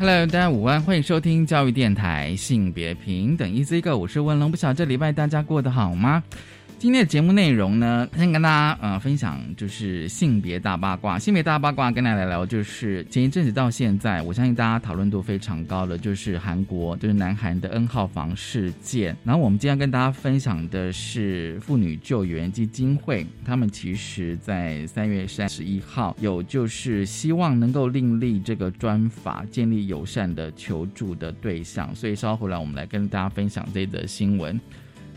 Hello，大家午安，欢迎收听教育电台性别平等 EZ 个我是文龙，不晓得这礼拜大家过得好吗？今天的节目内容呢，先跟大家呃分享，就是性别大八卦。性别大八卦跟大家聊聊，就是前一阵子到现在，我相信大家讨论度非常高的，就是韩国，就是南韩的 N 号房事件。然后我们今天跟大家分享的是妇女救援基金会，他们其实在三月三十一号有就是希望能够另立这个专法，建立友善的求助的对象。所以稍后来我们来跟大家分享这则新闻。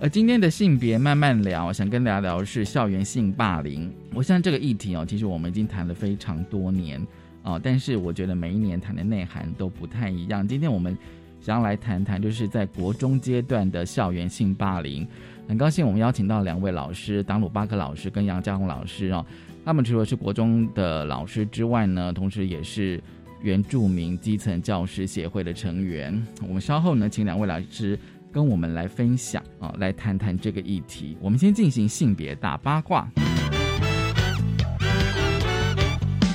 而今天的性别慢慢聊，想跟大家聊的是校园性霸凌。我想这个议题哦，其实我们已经谈了非常多年哦，但是我觉得每一年谈的内涵都不太一样。今天我们想要来谈谈，就是在国中阶段的校园性霸凌。很高兴我们邀请到两位老师，党鲁巴克老师跟杨家红老师哦。他们除了是国中的老师之外呢，同时也是原住民基层教师协会的成员。我们稍后呢，请两位老师。跟我们来分享啊，来谈谈这个议题。我们先进行性别大八卦。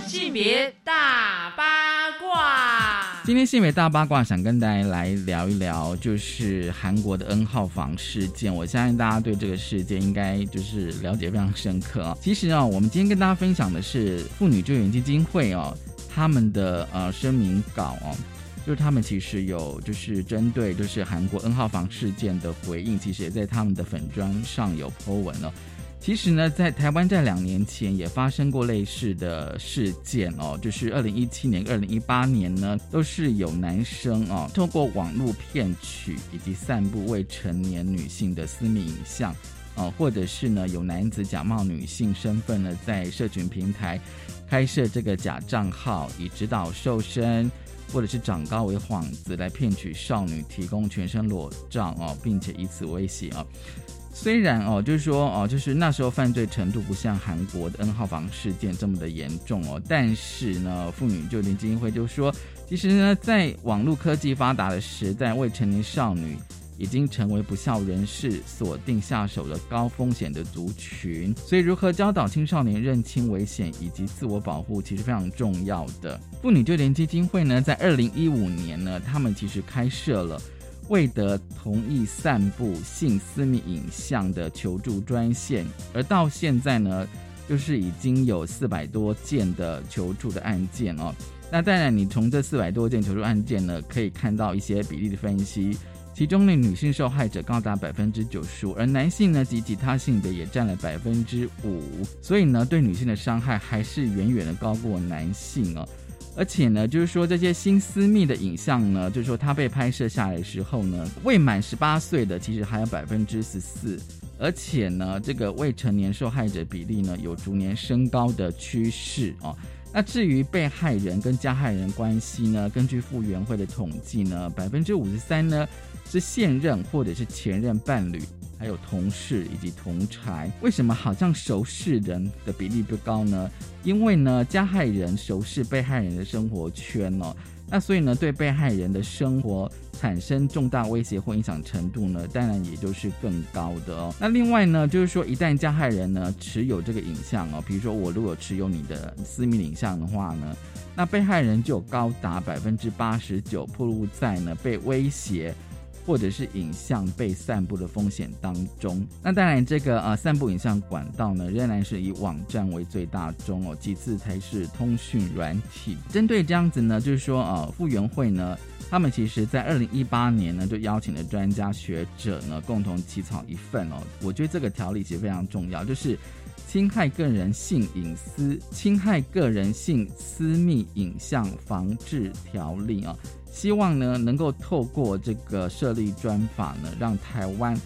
性别大八卦，今天性别大八卦想跟大家来聊一聊，就是韩国的 N 号房事件。我相信大家对这个事件应该就是了解非常深刻啊。其实啊，我们今天跟大家分享的是妇女救援基金会哦，他们的呃声明稿哦。就是他们其实有，就是针对就是韩国 N 号房事件的回应，其实也在他们的粉砖上有 po 文了。其实呢，在台湾在两年前也发生过类似的事件哦，就是二零一七年、二零一八年呢，都是有男生哦，透过网络骗取以及散布未成年女性的私密影像哦，或者是呢有男子假冒女性身份呢，在社群平台开设这个假账号，以指导瘦身。或者是长高为幌子来骗取少女提供全身裸照哦，并且以此威胁啊。虽然哦，就是说哦，就是那时候犯罪程度不像韩国的 N 号房事件这么的严重哦，但是呢，妇女救援基金会就说，其实呢，在网络科技发达的时代，未成年少女。已经成为不孝人士锁定下手的高风险的族群，所以如何教导青少年认清危险以及自我保护，其实非常重要的。妇女救援基金会呢，在二零一五年呢，他们其实开设了未得同意散布性私密影像的求助专线，而到现在呢，就是已经有四百多件的求助的案件哦。那当然，你从这四百多件求助案件呢，可以看到一些比例的分析。其中呢，女性受害者高达百分之九十五，而男性呢及其他性别也占了百分之五，所以呢，对女性的伤害还是远远的高过男性哦。而且呢，就是说这些新私密的影像呢，就是说它被拍摄下来的时候呢，未满十八岁的其实还有百分之十四，而且呢，这个未成年受害者比例呢有逐年升高的趋势哦。那至于被害人跟加害人关系呢，根据复原会的统计呢，百分之五十三呢。是现任或者是前任伴侣，还有同事以及同才。为什么好像熟识人的比例不高呢？因为呢，加害人熟识被害人的生活圈哦，那所以呢，对被害人的生活产生重大威胁或影响程度呢，当然也就是更高的哦。那另外呢，就是说一旦加害人呢持有这个影像哦，比如说我如果持有你的私密影像的话呢，那被害人就有高达百分之八十九暴露在呢被威胁。或者是影像被散布的风险当中，那当然这个呃散布影像管道呢，仍然是以网站为最大宗哦，其次才是通讯软体。针对这样子呢，就是说呃复原会呢，他们其实在二零一八年呢就邀请了专家学者呢共同起草一份哦，我觉得这个条例其实非常重要，就是侵害个人性隐私、侵害个人性私密影像防治条例啊。希望呢，能够透过这个设立专法呢，让台湾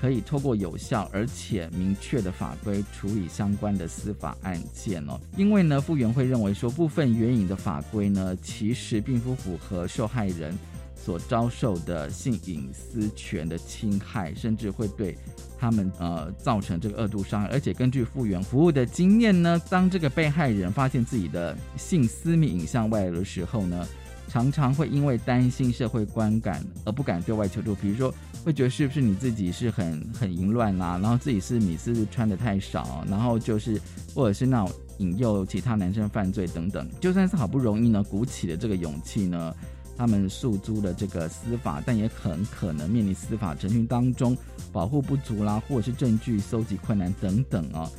可以透过有效而且明确的法规处理相关的司法案件哦。因为呢，复原会认为说，部分援引的法规呢，其实并不符合受害人所遭受的性隐私权的侵害，甚至会对他们呃造成这个恶度伤害。而且根据复原服务的经验呢，当这个被害人发现自己的性私密影像外流的时候呢，常常会因为担心社会观感而不敢对外求助。比如说，会觉得是不是你自己是很很淫乱啦，然后自己是米丝穿的太少，然后就是或者是那种。引诱其他男生犯罪等等，就算是好不容易呢鼓起了这个勇气呢，他们诉诸了这个司法，但也很可能面临司法程序当中保护不足啦，或者是证据搜集困难等等啊。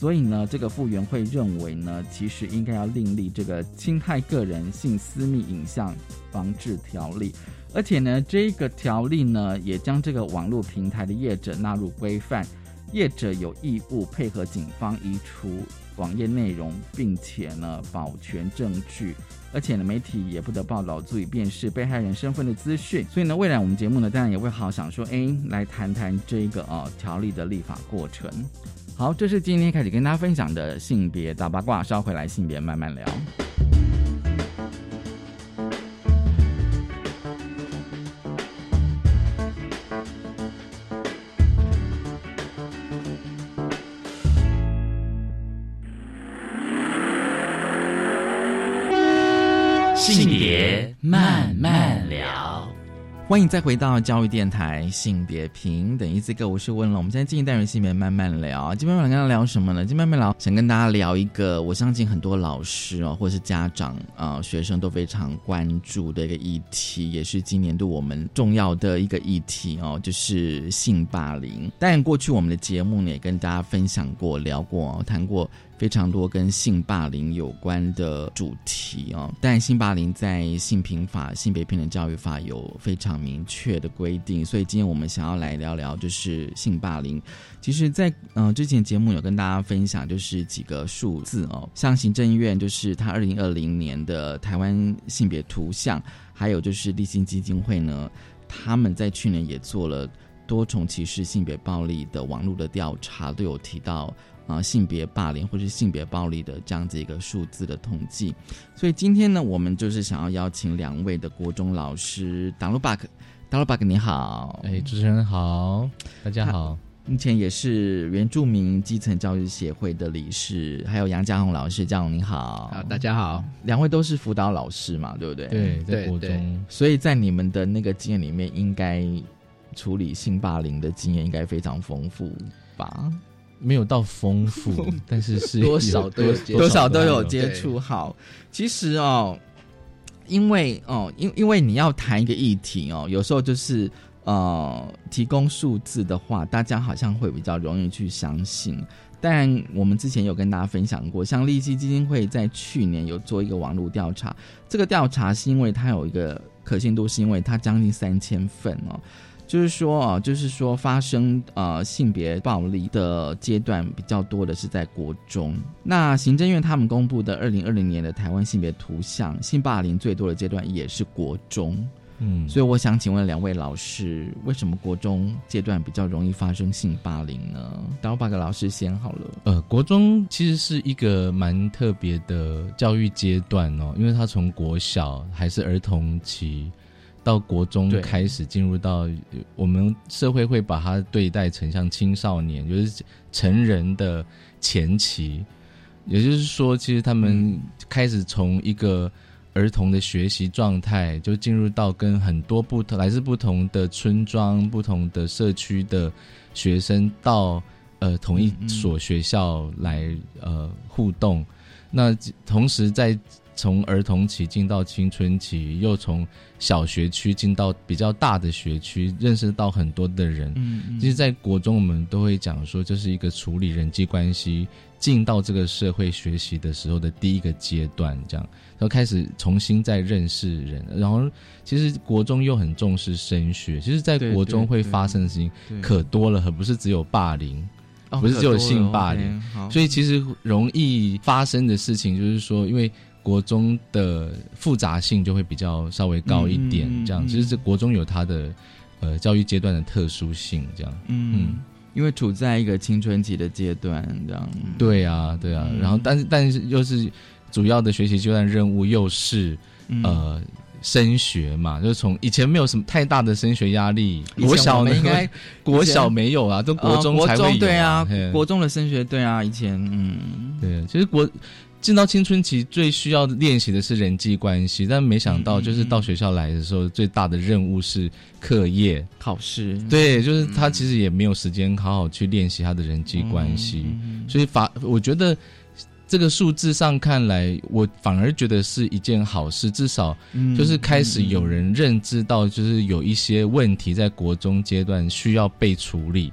所以呢，这个复原会认为呢，其实应该要另立这个侵害个人性私密影像防治条例，而且呢，这个条例呢也将这个网络平台的业者纳入规范，业者有义务配合警方移除。网页内容，并且呢保全证据，而且呢媒体也不得报道足以辨识被害人身份的资讯。所以呢，未来我们节目呢当然也会好想说，哎，来谈谈这个啊条例的立法过程。好，这是今天开始跟大家分享的性别大八卦，稍回来性别慢慢聊。欢迎再回到教育电台性别平等一次个，我是温了。我们现在进行单元性别慢慢聊，今天慢慢跟大家聊什么呢？今天慢慢聊，想跟大家聊一个，我相信很多老师哦，或者是家长啊，学生都非常关注的一个议题，也是今年度我们重要的一个议题哦，就是性霸凌。但过去我们的节目呢，也跟大家分享过、聊过、谈过。非常多跟性霸凌有关的主题哦，但性霸凌在性平法、性别平等教育法有非常明确的规定，所以今天我们想要来聊聊，就是性霸凌。其实，在嗯之前节目有跟大家分享，就是几个数字哦，像行政院就是他二零二零年的台湾性别图像，还有就是立信基金会呢，他们在去年也做了多重歧视、性别暴力的网络的调查，都有提到。啊，性别霸凌或是性别暴力的这样子一个数字的统计，所以今天呢，我们就是想要邀请两位的国中老师，达鲁巴克，达鲁巴克你好，哎，主持人好，大家好，目前也是原住民基层教育协会的理事，还有杨家宏老师，家宏你好，好，大家好，两位都是辅导老师嘛，对不对？对，在国中，所以在你们的那个经验里面，应该处理性霸凌的经验应该非常丰富吧？没有到丰富，但是是多少都有多少都有接触。好，其实哦，因为哦，因因为你要谈一个议题哦，有时候就是呃，提供数字的话，大家好像会比较容易去相信。但我们之前有跟大家分享过，像利基基金会在去年有做一个网络调查，这个调查是因为它有一个可信度，是因为它将近三千份哦。就是说啊，就是说发生呃性别暴力的阶段比较多的是在国中。那行政院他们公布的二零二零年的台湾性别图像，性霸凌最多的阶段也是国中。嗯，所以我想请问两位老师，为什么国中阶段比较容易发生性霸凌呢？等我把个老师先好了。呃，国中其实是一个蛮特别的教育阶段哦，因为他从国小还是儿童期。到国中开始进入到我们社会会把它对待成像青少年，就是成人的前期，也就是说，其实他们开始从一个儿童的学习状态，就进入到跟很多不同来自不同的村庄、不同的社区的学生到呃同一所学校来呃互动，那同时在。从儿童期进到青春期，又从小学区进到比较大的学区，认识到很多的人。嗯，其实，在国中我们都会讲说，这是一个处理人际关系、进到这个社会学习的时候的第一个阶段。这样，然后开始重新再认识人。然后，其实国中又很重视升学。其实，在国中会发生的事情可多了，可不是只有霸凌，不是只有性霸凌。所以，其实容易发生的事情就是说，因为。国中的复杂性就会比较稍微高一点，这样其实这国中有它的呃教育阶段的特殊性，这样。嗯，因为处在一个青春期的阶段，这样对啊对啊，然后但是但是又是主要的学习阶段任务又是呃升学嘛，就是从以前没有什么太大的升学压力，国小应该 国小没有啊，都国中呃才会有、对啊，国中的升学对啊，以前嗯，对，其实国进到青春期最需要练习的是人际关系，但没想到就是到学校来的时候，最大的任务是课业。考试。对，就是他其实也没有时间好好去练习他的人际关系，嗯所以反我觉得这个数字上看来，我反而觉得是一件好事，至少嗯就是开始有人认知到，就是有一些问题在国中阶段需要被处理，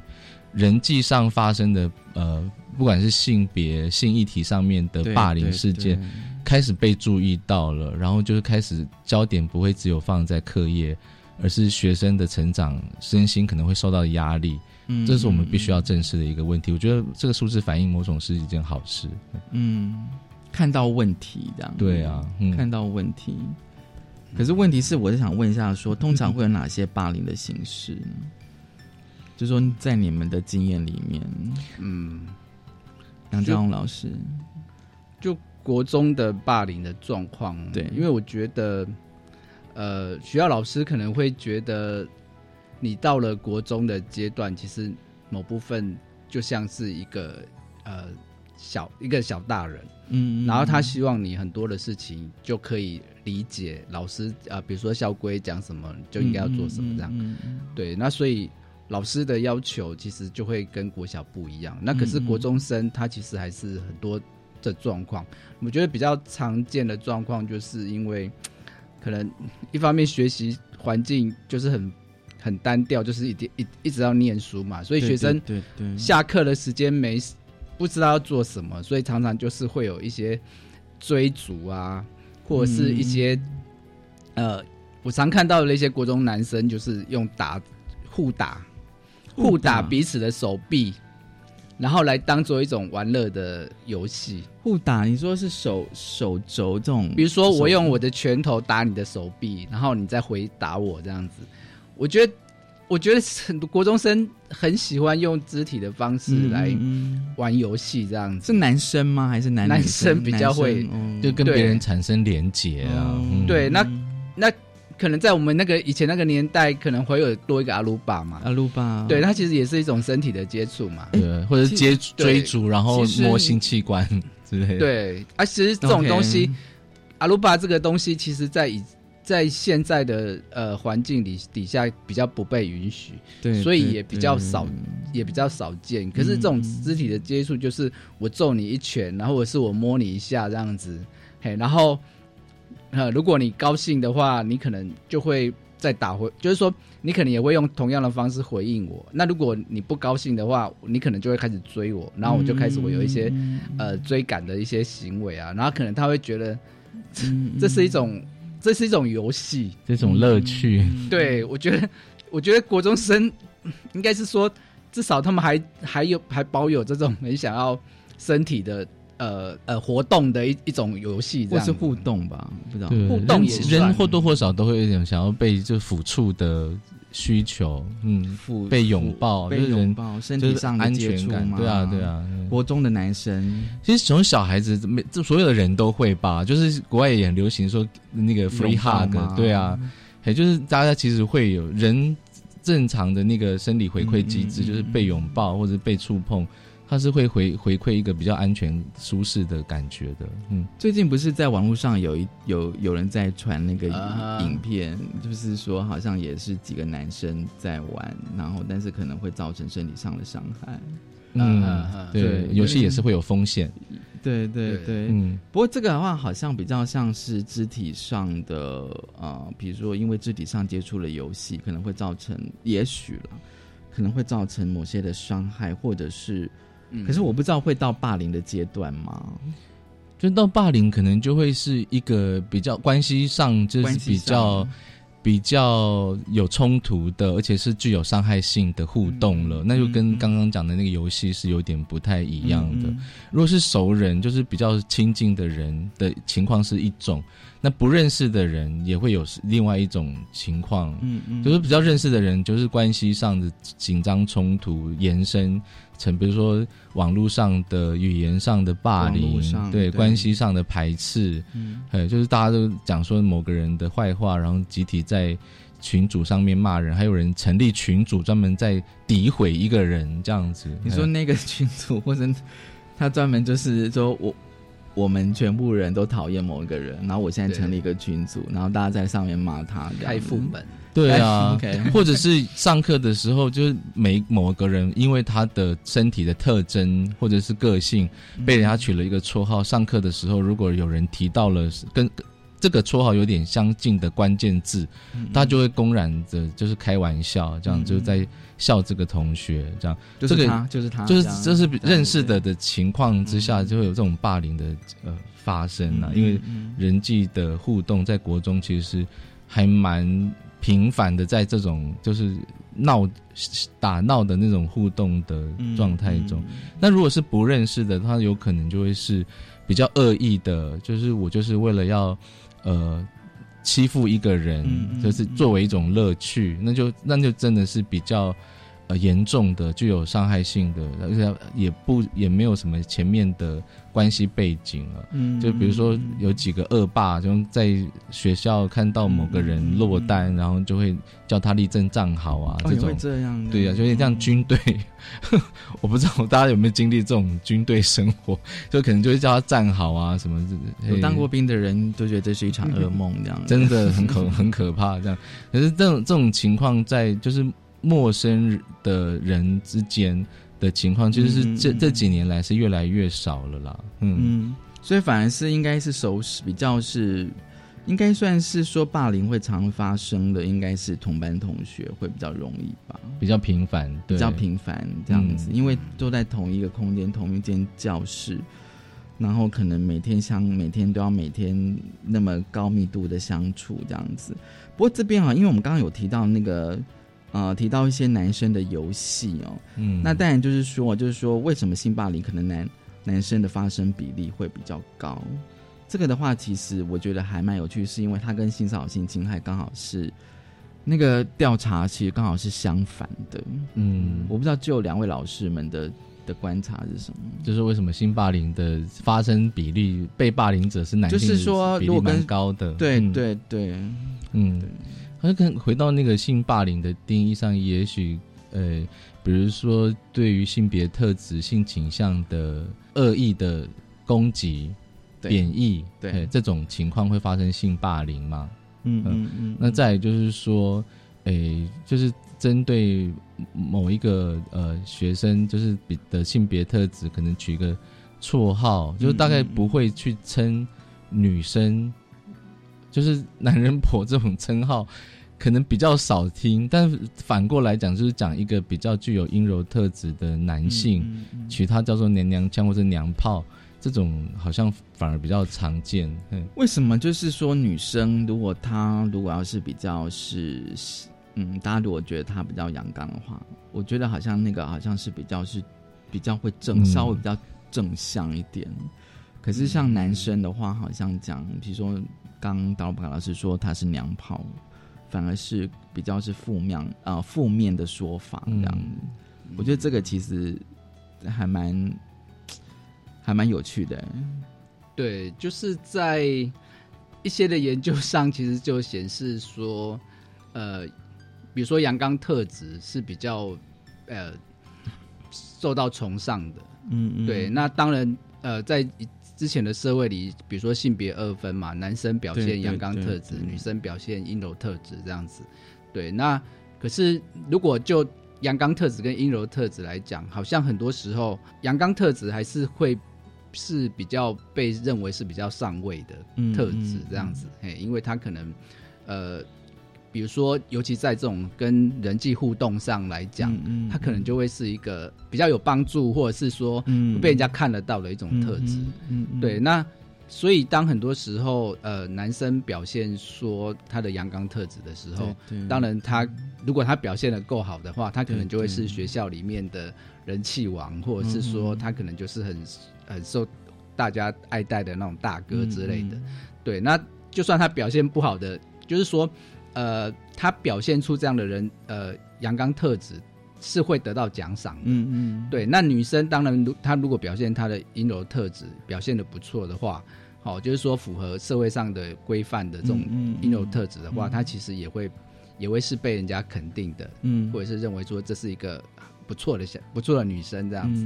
人际上发生的呃，不管是性别、性议题上面的霸凌事件对，开始被注意到了，然后就是开始焦点不会只有放在课业，而是学生的成长、身心可能会受到压力，嗯这是我们必须要正视的一个问题。我觉得这个数字反映某种是一件好事。嗯看到问题这样，对啊，嗯，看到问题。可是问题是，我就想问一下说通常会有哪些霸凌的形式呢？就说在你们的经验里面，嗯，杨家荣老师，就国中的霸凌的状况，对。因为我觉得，呃，学校老师可能会觉得，你到了国中的阶段，其实某部分就像是一个呃小一个小大人，嗯然后他希望你很多的事情就可以理解老师啊、呃比如说校规讲什么，就应该要做什么这样。嗯嗯。对，那所以老师的要求其实就会跟国小不一样。那可是国中生他其实还是很多的状况，我觉得比较常见的状况，就是因为 可能一方面学习环境就是很很单调，就是一定一一直要念书嘛，所以学生对对对。下课的时间没不知道要做什么，所以常常就是会有一些追逐啊，或者是一些、呃，我常看到的一些国中男生就是用打互打互打彼此的手臂，然后来当做一种玩乐的游戏。互打，你说是手手肘这种，比如说，我用我的的拳头打你的手臂，然后你再回打我这样子。我觉得，我觉得很 多国中生很喜欢用肢体的方式来玩游戏这样子。是男生吗？还是男男生比较会就跟别人产生连结啊。嗯对，那那可能在我们那个以前那个年代，可能会有多一个阿鲁巴嘛。阿鲁巴，对，它其实也是一种身体的接触嘛。对，或者是接对追逐，然后摸性器官之类的。对，啊，其实这种东西，阿鲁巴这个东西，其实在以在现在的呃环境里底下比较不被允许，对，所以也比较少也比较少见。可是这种肢体的接触，就是我揍你一拳，然后或是我摸你一下这样子，嘿，然后呃，如果你高兴的话，你可能就会再打回，就是说你可能也会用同样的方式回应我。那如果你不高兴的话，你可能就会开始追我，然后我就开始我有一些、呃追赶的一些行为啊，然后可能他会觉得这是一种这是一种游戏，这种乐趣，对，我觉得，我觉得国中生应该是说，至少他们还还有还保有这种很想要身体的呃呃活动的一一种游戏，或是互动吧，不知道，互动也算。人或多或少都会有一点想要被就抚触的需求，嗯，互被拥抱，被就是拥抱，身就是体上的安接触全感，嘛，对啊，对。啊。嗯。国中的男生。其实从小孩子每这所有的人都会吧，就是国外也很流行说那个 free hug，对啊，也就是大家其实会有人正常的那个生理回馈机制，嗯嗯嗯。就是被拥抱或者被触碰，它是会回回馈一个比较安全舒适的感觉的，嗯。最近不是在网络上有一有有人在传那个啊影片，就是说好像也是几个男生在玩，然后但是可能会造成身体上的伤害。嗯对对，游戏也是会有风险。对对对对，嗯，不过这个的话，好像比较像是肢体上的呃，比如说因为肢体上接触了游戏，可能会造成，也许了，可能会造成某些的伤害，或者是，嗯可是我不知道会到霸凌的阶段吗？就到霸凌，可能就会是一个比较关系上就是比较比较有冲突的，而且是具有伤害性的互动了，嗯那就跟嗯刚刚讲的那个游戏是有点不太一样的。嗯如果是熟人，就是比较亲近的人的情况是一种，那不认识的人也会有另外一种情况。嗯嗯，就是比较认识的人，就是关系上的紧张冲突延伸成，比如说网络上的语言上的霸凌，对关系上的排斥，嗯，就是大家都讲说某个人的坏话，然后集体在群组上面骂人，还有人成立群组专门在诋毁一个人这样子。你说那个群组或者他专门就是说我。我们全部人都讨厌某一个人，然后我现在成立一个群组，然后大家在上面骂他，开副本。对啊，或者是上课的时候，就是每某个人因为他的身体的特征或者是个性，被人家取了一个绰号。上课的时候，如果有人提到了跟。这个绰号有点相近的关键字，他就会公然的，就是开玩笑，这样就在笑这个同学，这样。这个就是他，就是这是认识的的情况之下，就会有这种霸凌的呃发生啊。因为人际的互动在国中其实是还蛮频繁的，在这种就是闹打闹的那种互动的状态中。那如果是不认识的，他有可能就会是比较恶意的，就是我就是为了要。呃，欺负一个人，就是作为一种乐趣，那就那就真的是比较。呃，严重的具有伤害性的，而且也不也没有什么前面的关系背景了。嗯，就比如说有几个恶霸，就在学校看到某个人落单，然后就会叫他立正站好啊。这种这样，对呀，就有点像军队。我不知道大家有没有经历这种军队生活，就可能就会叫他站好啊什么。有当过兵的人都觉得这是一场噩梦，这样真的很可很可怕。这样，可是这种这种情况在就是。陌生的人之间的情况，其实是这这几年来是越来越少了啦。嗯，所以反而是应该是熟识比较是，应该算是说霸凌会常发生的，应该是同班同学会比较容易吧，比较频繁，比较频繁这样子，因为都在同一个空间、同一间教室，然后可能每天相每天都要每天那么高密度的相处这样子。不过这边啊，因为我们刚刚有提到那个。呃，提到一些男生的游戏哦，嗯，那当然就是说，就是说，为什么性霸凌可能男男生的发生比例会比较高？这个的话，其实我觉得还蛮有趣，是因为它跟性骚扰、性侵害刚好是那个调查，其实刚好是相反的。嗯，我不知道就两位老师们的的观察是什么，就是为什么性霸凌的发生比例，被霸凌者是男性，就是说比例蛮高的。对对对，嗯。好像跟回到那个性霸凌的定义上，也许呃，比如说对于性别特质、性倾向的恶意的攻击、贬义，对这种情况会发生性霸凌吗？嗯嗯嗯。那再就是说，诶，就是针对某一个呃学生，就是比的性别特质，可能取一个绰号，就是大概不会去称女生。就是男人婆这种称号，可能比较少听，但反过来讲，就是讲一个比较具有阴柔特质的男性，取他叫做娘娘腔或者娘炮，这种好像反而比较常见。为什么？就是说女生如果她如果要是比较是，嗯，大家如果觉得她比较阳刚的话，我觉得好像那个好像是比较是比较会正，稍微比较正向一点。可是像男生的话，好像讲，比如说。刚导播老师说他是娘炮，反而是比较是负面啊负面的说法这样子。我觉得这个其实还蛮还蛮有趣的。对，就是在一些的研究上，其实就显示说，呃，比如说阳刚特质是比较呃受到崇尚的。嗯嗯。对，那当然呃在。之前的社会里，比如说性别二分嘛，男生表现阳刚特质，女生表现阴柔特质这样子。对，那可是如果就阳刚特质跟阴柔特质来讲，好像很多时候阳刚特质还是会是比较被认为是比较上位的特质这样子。嘿，因为他可能呃。比如说，尤其在这种跟人际互动上来讲，他可能就会是一个比较有帮助，或者是说被人家看得到的一种特质。对，那所以当很多时候，呃，男生表现说他的阳刚特质的时候，当然他如果他表现的够好的话，他可能就会是学校里面的人气王，或者是说他可能就是很很受大家爱戴的那种大哥之类的。对，那就算他表现不好的，就是说。呃，他表现出这样的人，呃，阳刚特质是会得到奖赏。嗯嗯，对，那女生当然，如她如果表现她的阴柔特质表现的不错的话，好，就是说符合社会上的规范的这种阴柔特质的话，她其实也会也会是被人家肯定的，嗯，或者是认为说这是一个不错的小不错的女生这样子。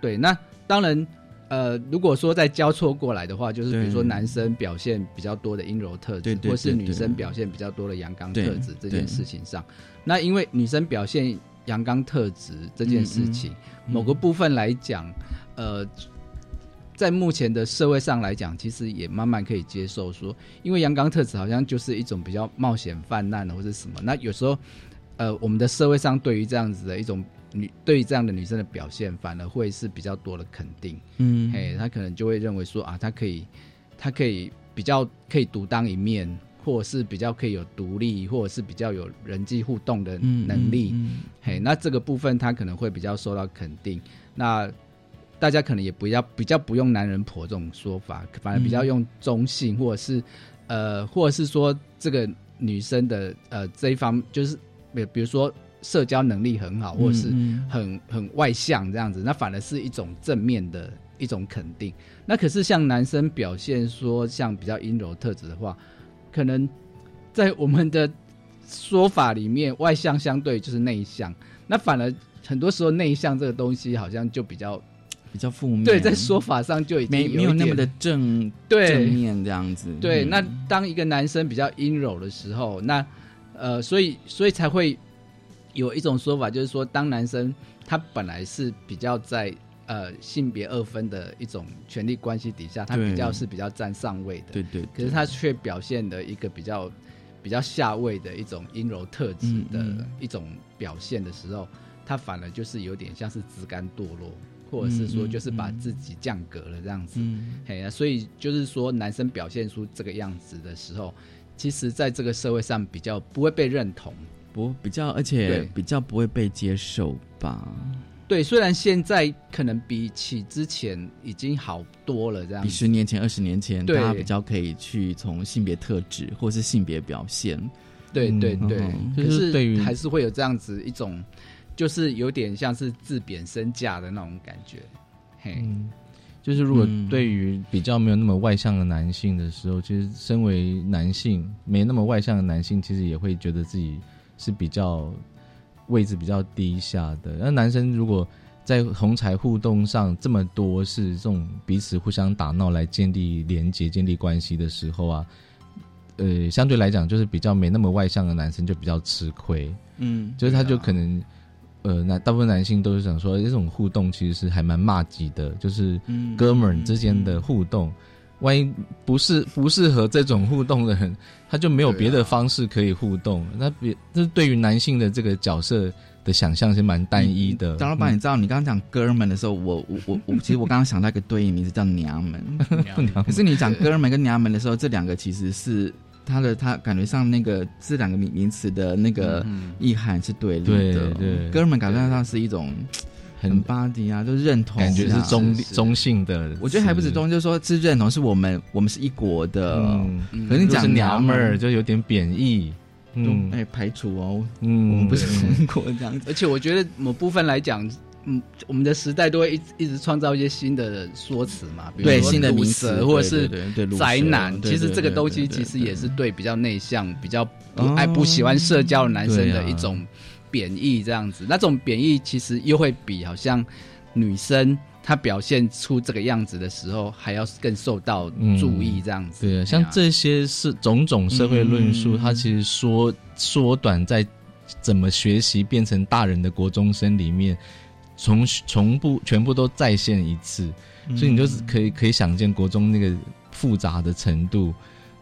对，那当然。呃，如果说再交错过来的话，就是比如说男生表现比较多的阴柔特质，或是女生表现比较多的阳刚特质这件事情上，那因为女生表现阳刚特质这件事情，某个部分来讲，呃，在目前的社会上来讲，其实也慢慢可以接受说，因为阳刚特质好像就是一种比较冒险泛滥的或者什么，那有时候，呃，我们的社会上对于这样子的一种。女对于这样的女生的表现，反而会是比较多的肯定。嗯，嘿，他可能就会认为说啊，她可以，她可以比较可以独当一面，或者是比较可以有独立，或者是比较有人际互动的能力。嘿，那这个部分她可能会比较受到肯定。那大家可能也不要比较不用“男人婆”这种说法，反而比较用中性，或者是呃，或者是说这个女生的呃这一方，就是比比如说。社交能力很好，或者是很很外向这样子，那反而是一种正面的一种肯定。那可是像男生表现说像比较阴柔特质的话，可能在我们的说法里面，外向相对就是内向。那反而很多时候内向这个东西好像就比较比较负面。对，在说法上就已经没没有那么的正正面这样子。对，那当一个男生比较阴柔的时候，那呃，所以所以才会。有一种说法，就是说，当男生他本来是比较在呃性别二分的一种权力关系底下，他比较是比较占上位的，对对。可是他却表现的一个比较比较下位的一种阴柔特质的一种表现的时候，他反而就是有点像是自甘堕落，或者是说就是把自己降格了这样子。嘿呀，所以就是说，男生表现出这个样子的时候，其实在这个社会上比较不会被认同。不比较，而且比较不会被接受吧？对，虽然现在可能比起之前已经好多了，这样比十年前、二十年前，大家比较可以去从性别特质或是性别表现。对对对，可是对于还是会有这样子一种，就是有点像是自贬身价的那种感觉。嘿，就是如果对于比较没有那么外向的男性的时候，其实身为男性没那么外向的男性，其实也会觉得自己。是比较位置比较低下的。那男生如果在同才互动上这么多是这种彼此互相打闹来建立连接、建立关系的时候啊，呃，相对来讲就是比较没那么外向的男生就比较吃亏。嗯，就是他就可能呃，那大部分男性都是想说这种互动其实是还蛮骂级的，就是哥们儿之间的互动。万一不是不适合这种互动的人，他就没有别的方式可以互动。那别这对于男性的这个角色的想象是蛮单一的。张老板，你知道你刚刚讲哥们的时候，我我我我，其实我刚刚想到一个对应名字叫娘们。可是你讲哥们跟娘们的时候，这两个其实是他的他感觉上那个这两个名名词的那个意涵是对立的。对，哥们感觉上是一种。很巴迪啊，都认同，感觉是中中性的。我觉得还不止中，就是说是认同，是我们我们是一国的。可是你讲娘们儿就有点贬义，嗯，哎，排除哦，嗯，我们不是中国这样子。而且我觉得某部分来讲，嗯，我们的时代都会一一直创造一些新的说辞嘛，比如说新的名词，或者是宅男。其实这个东西其实也是对比较内向、比较不爱不喜欢社交的男生的一种。贬义这样子，那种贬义其实又会比好像女生她表现出这个样子的时候，还要更受到注意这样子。对啊，像这些是种种社会论述，它其实缩缩短在怎么学习变成大人的国中生里面，从从不全部都再现一次，所以你就是可以可以想见国中那个复杂的程度。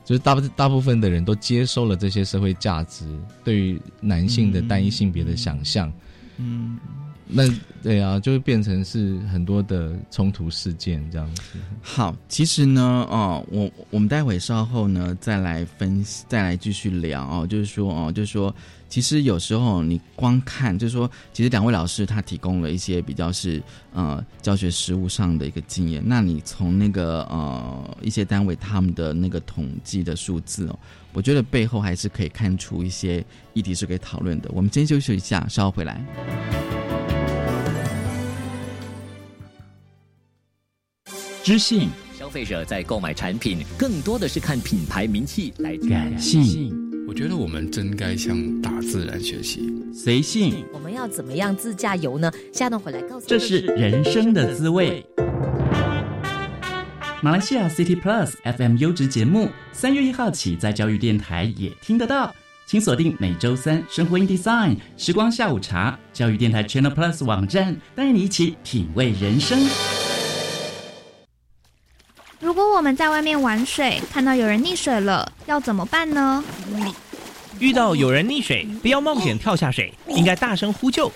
就是大部大部分的人都接受了这些社会价值对于男性的单一性别的想象，嗯，那对啊，就会变成是很多的冲突事件这样子。好，其实呢，哦，我我们待会稍后呢再来分析再来继续聊哦，就是说哦，就是说。其实有时候你光看，就是说，其实两位老师他提供了一些比较是呃教学实务上的一个经验。那你从那个呃一些单位他们的那个统计的数字哦，我觉得背后还是可以看出一些议题是可以讨论的。我们先休息一下，稍后回来。知性。消费者在购买产品，更多的是看品牌名气来感性。我觉得我们真该向大自然学习，随性。我们要怎么样自驾游呢？下段回来告诉。这是人生的滋味。马来西亚 City Plus FM 优质节目，三月一号起在教育电台也听得到，请锁定每周三生活 in Design 时光下午茶，教育电台 Channel Plus 网站，带你一起品味人生。如果我们在外面玩水，看到有人溺水了，要怎么办呢？遇到有人溺水，不要冒险跳下水，应该大声呼救，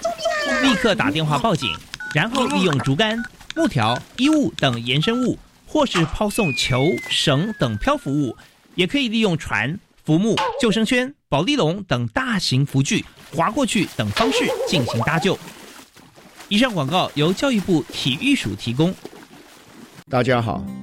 立刻打电话报警，然后利用竹竿、木条、衣物等延伸物，或是抛送球、绳等漂浮物，也可以利用船、浮木、救生圈、保丽龙等大型浮具划过去等方式进行搭救。以上广告由教育部体育署提供。大家好，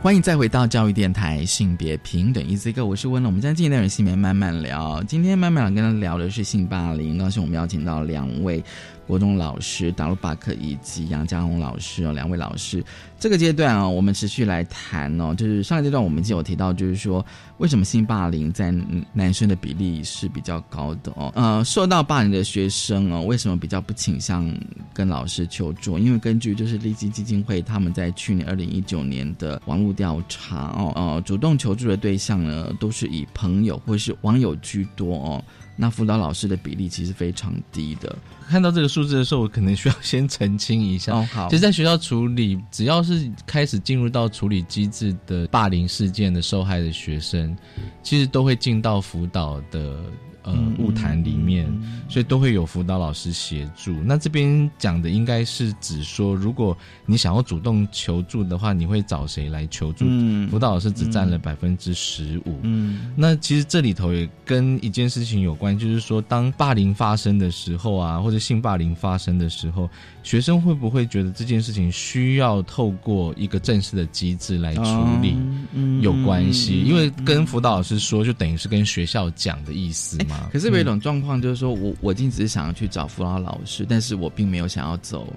欢迎再回到教育电台性别平等 Easy Go，我是温乐。我们今天进行内容性别慢慢聊。今天慢慢聊跟他聊的是性霸凌，当时我们邀请到两位。国中老师达鲁巴克以及杨家红老师哦，两位老师，这个阶段啊，我们持续来谈哦，就是上个阶段我们已经有提到，就是说为什么性霸凌在男生的比例是比较高的哦，呃，受到霸凌的学生哦，为什么比较不倾向跟老师求助？因为根据就是利基基金会他们在去年二零一九年的网络调查哦，呃，主动求助的对象呢，都是以朋友或是网友居多哦。那辅导老师的比例其实非常低的。看到这个数字的时候，我可能需要先澄清一下。哦，好。其实，在学校处理，只要是开始进入到处理机制的霸凌事件的受害的学生，其实都会进到辅导的。呃，物谈里面，所以都会有辅导老师协助。那这边讲的应该是指说，如果你想要主动求助的话，你会找谁来求助？辅导老师只占了百分之十五。嗯，那其实这里头也跟一件事情有关，就是说，当霸凌发生的时候啊，或者性霸凌发生的时候，学生会不会觉得这件事情需要透过一个正式的机制来处理？有关系，因为跟辅导老师说，就等于是跟学校讲的意思嘛。可是有一种状况，就是说我我今天只是想要去找辅导老师，但是我并没有想要走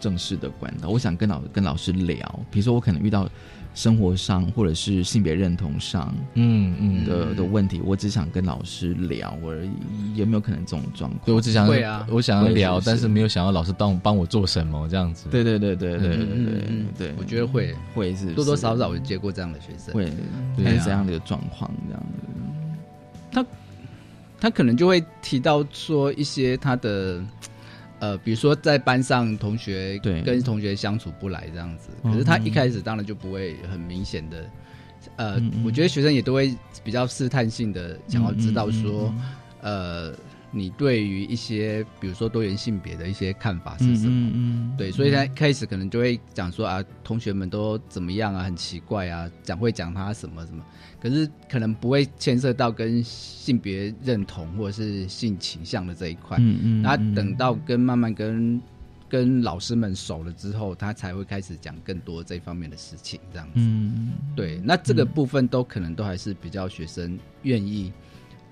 正式的管道。我想跟老跟老师聊，比如说我可能遇到生活上或者是性别认同上，嗯嗯的的问题，我只想跟老师聊而已。有没有可能这种状况？对我只想会啊，我想要聊，但是没有想要老师帮帮我做什么这样子。对对对对对对对对，我觉得会会是多多少少我接过这样的学生，会还是这样的一个状况这样子。他。他可能就会提到说一些他的，呃，比如说在班上同学对。跟同学相处不来这样子，可是他一开始当然就不会很明显的，呃，我觉得学生也都会比较试探性的想要知道说，呃。你对于一些比如说多元性别的一些看法是什么？对，所以他开始可能就会讲说啊，同学们都怎么样啊，很奇怪啊，讲会讲他什么什么，可是可能不会牵涉到跟性别认同或者是性倾向的这一块。嗯嗯。那等到跟慢慢跟跟老师们熟了之后，他才会开始讲更多这方面的事情，这样子。嗯。对，那这个部分都可能都还是比较学生愿意。